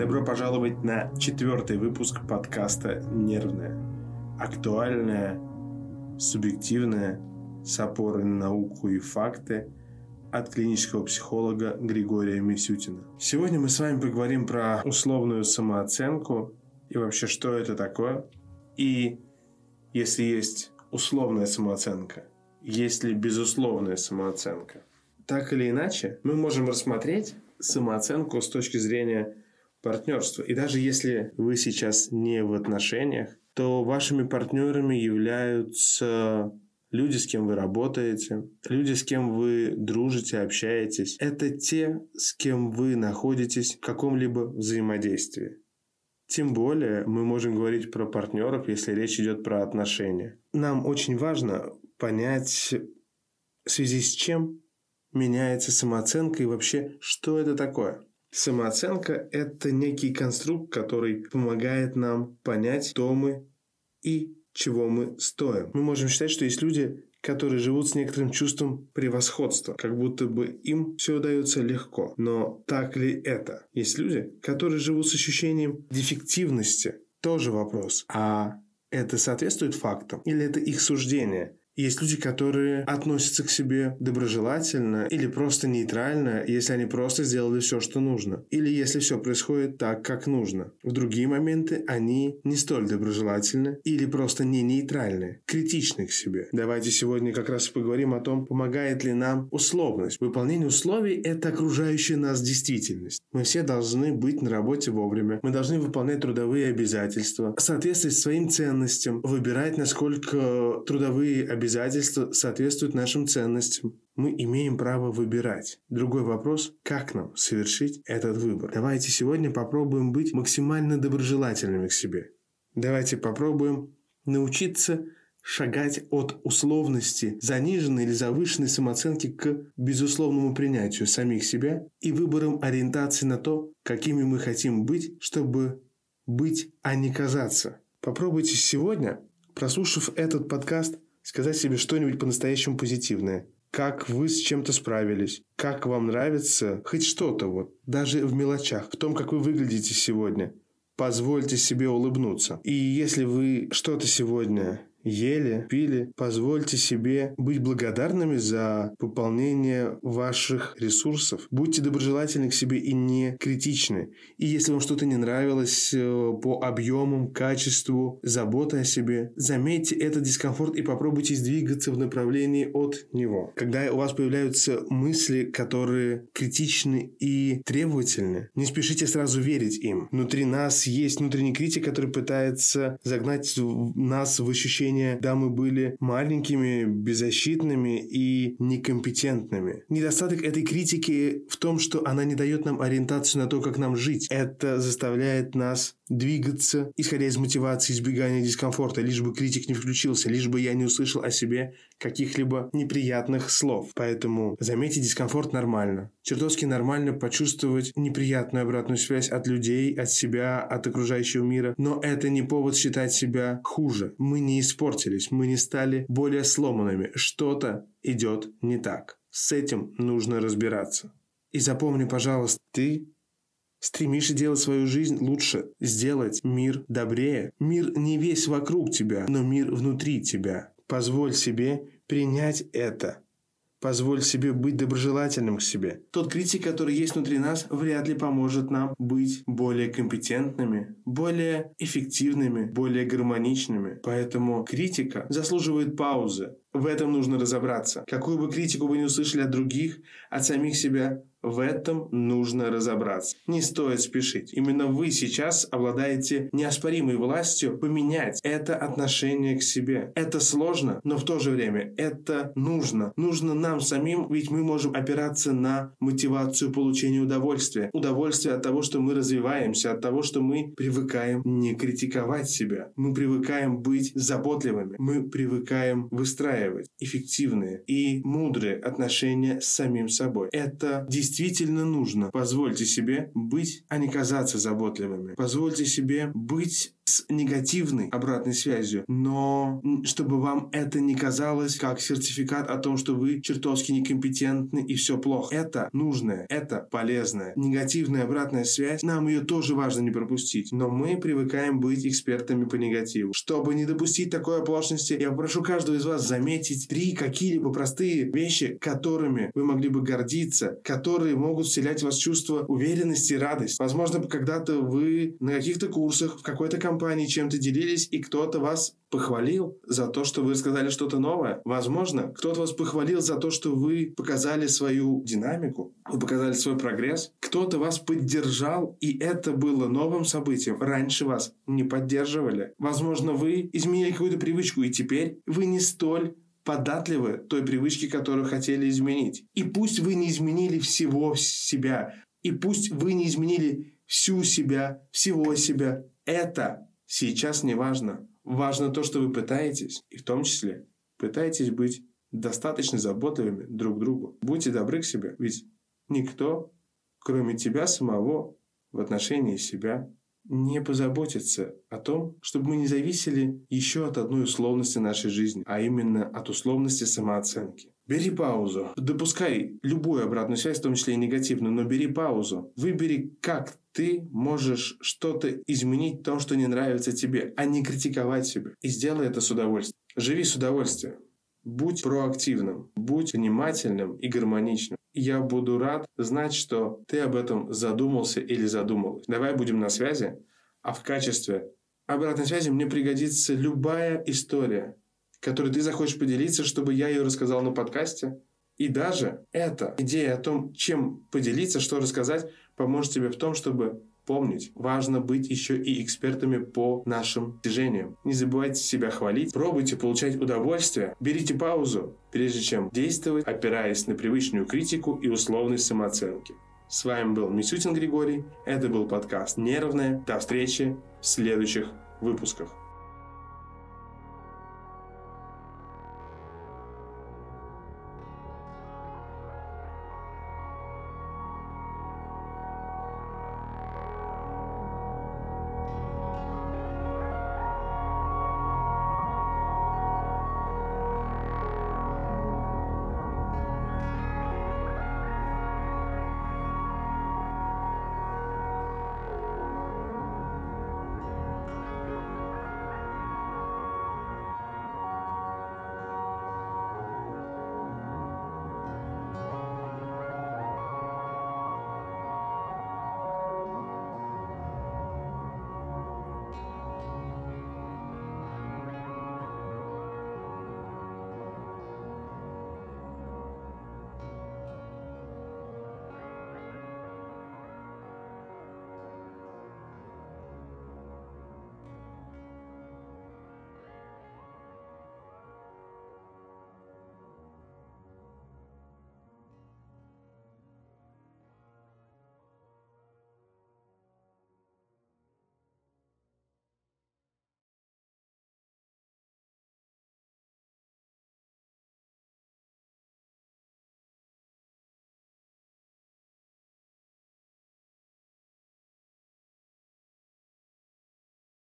Добро пожаловать на четвертый выпуск подкаста «Нервное». Актуальное, субъективное, с опорой на науку и факты от клинического психолога Григория Мисютина. Сегодня мы с вами поговорим про условную самооценку и вообще, что это такое. И если есть условная самооценка, есть ли безусловная самооценка. Так или иначе, мы можем рассмотреть самооценку с точки зрения партнерства. И даже если вы сейчас не в отношениях, то вашими партнерами являются люди, с кем вы работаете, люди, с кем вы дружите, общаетесь. Это те, с кем вы находитесь в каком-либо взаимодействии. Тем более мы можем говорить про партнеров, если речь идет про отношения. Нам очень важно понять, в связи с чем меняется самооценка и вообще, что это такое. Самооценка – это некий конструкт, который помогает нам понять, кто мы и чего мы стоим. Мы можем считать, что есть люди, которые живут с некоторым чувством превосходства, как будто бы им все удается легко. Но так ли это? Есть люди, которые живут с ощущением дефективности. Тоже вопрос. А это соответствует фактам? Или это их суждение? Есть люди, которые относятся к себе доброжелательно или просто нейтрально, если они просто сделали все, что нужно. Или если все происходит так, как нужно. В другие моменты они не столь доброжелательны или просто не нейтральны, критичны к себе. Давайте сегодня как раз поговорим о том, помогает ли нам условность. Выполнение условий – это окружающая нас действительность. Мы все должны быть на работе вовремя. Мы должны выполнять трудовые обязательства, соответствовать своим ценностям, выбирать, насколько трудовые обязательства обязательства соответствуют нашим ценностям. Мы имеем право выбирать. Другой вопрос, как нам совершить этот выбор. Давайте сегодня попробуем быть максимально доброжелательными к себе. Давайте попробуем научиться шагать от условности заниженной или завышенной самооценки к безусловному принятию самих себя и выбором ориентации на то, какими мы хотим быть, чтобы быть, а не казаться. Попробуйте сегодня, прослушав этот подкаст, сказать себе что-нибудь по-настоящему позитивное. Как вы с чем-то справились, как вам нравится хоть что-то вот, даже в мелочах, в том, как вы выглядите сегодня. Позвольте себе улыбнуться. И если вы что-то сегодня ели, пили. Позвольте себе быть благодарными за пополнение ваших ресурсов. Будьте доброжелательны к себе и не критичны. И если вам что-то не нравилось э, по объемам, качеству, заботы о себе, заметьте этот дискомфорт и попробуйте двигаться в направлении от него. Когда у вас появляются мысли, которые критичны и требовательны, не спешите сразу верить им. Внутри нас есть внутренний критик, который пытается загнать нас в ощущение ощущение, да, мы были маленькими, беззащитными и некомпетентными. Недостаток этой критики в том, что она не дает нам ориентацию на то, как нам жить. Это заставляет нас двигаться, исходя из мотивации избегания дискомфорта, лишь бы критик не включился, лишь бы я не услышал о себе каких-либо неприятных слов. Поэтому заметьте, дискомфорт нормально. Чертовски нормально почувствовать неприятную обратную связь от людей, от себя, от окружающего мира, но это не повод считать себя хуже. Мы не испортились, мы не стали более сломанными. Что-то идет не так. С этим нужно разбираться. И запомни, пожалуйста, ты Стремишься делать свою жизнь лучше, сделать мир добрее. Мир не весь вокруг тебя, но мир внутри тебя. Позволь себе принять это. Позволь себе быть доброжелательным к себе. Тот критик, который есть внутри нас, вряд ли поможет нам быть более компетентными, более эффективными, более гармоничными. Поэтому критика заслуживает паузы. В этом нужно разобраться. Какую бы критику вы не услышали от других, от самих себя, в этом нужно разобраться. Не стоит спешить. Именно вы сейчас обладаете неоспоримой властью поменять это отношение к себе. Это сложно, но в то же время это нужно. Нужно нам самим, ведь мы можем опираться на мотивацию получения удовольствия. Удовольствие от того, что мы развиваемся, от того, что мы привыкаем не критиковать себя. Мы привыкаем быть заботливыми. Мы привыкаем выстраивать эффективные и мудрые отношения с самим собой. Это действительно действительно нужно. Позвольте себе быть, а не казаться заботливыми. Позвольте себе быть с негативной обратной связью, но чтобы вам это не казалось как сертификат о том, что вы чертовски некомпетентны и все плохо. Это нужное, это полезное. Негативная обратная связь, нам ее тоже важно не пропустить. Но мы привыкаем быть экспертами по негативу. Чтобы не допустить такой оплошности, я прошу каждого из вас заметить три какие-либо простые вещи, которыми вы могли бы гордиться, которые могут вселять в вас чувство уверенности и радости. Возможно, когда-то вы на каких-то курсах в какой-то компании чем-то делились, и кто-то вас похвалил за то, что вы сказали что-то новое. Возможно, кто-то вас похвалил за то, что вы показали свою динамику, вы показали свой прогресс. Кто-то вас поддержал, и это было новым событием. Раньше вас не поддерживали. Возможно, вы изменили какую-то привычку, и теперь вы не столь податливы той привычке, которую хотели изменить. И пусть вы не изменили всего себя, и пусть вы не изменили всю себя, всего себя, это сейчас не важно. Важно то, что вы пытаетесь, и в том числе пытаетесь быть достаточно заботливыми друг к другу. Будьте добры к себе, ведь никто, кроме тебя самого, в отношении себя, не позаботится о том, чтобы мы не зависели еще от одной условности нашей жизни, а именно от условности самооценки. Бери паузу. Допускай любую обратную связь, в том числе и негативную, но бери паузу. Выбери, как ты можешь что-то изменить в том, что не нравится тебе, а не критиковать себя. И сделай это с удовольствием. Живи с удовольствием. Будь проактивным, будь внимательным и гармоничным. Я буду рад знать, что ты об этом задумался или задумалась. Давай будем на связи, а в качестве обратной связи мне пригодится любая история, которой ты захочешь поделиться, чтобы я ее рассказал на подкасте. И даже эта идея о том, чем поделиться, что рассказать, поможет тебе в том, чтобы помнить, важно быть еще и экспертами по нашим движениям. Не забывайте себя хвалить, пробуйте получать удовольствие, берите паузу, прежде чем действовать, опираясь на привычную критику и условность самооценки. С вами был Мисютин Григорий, это был подкаст «Нервное». До встречи в следующих выпусках.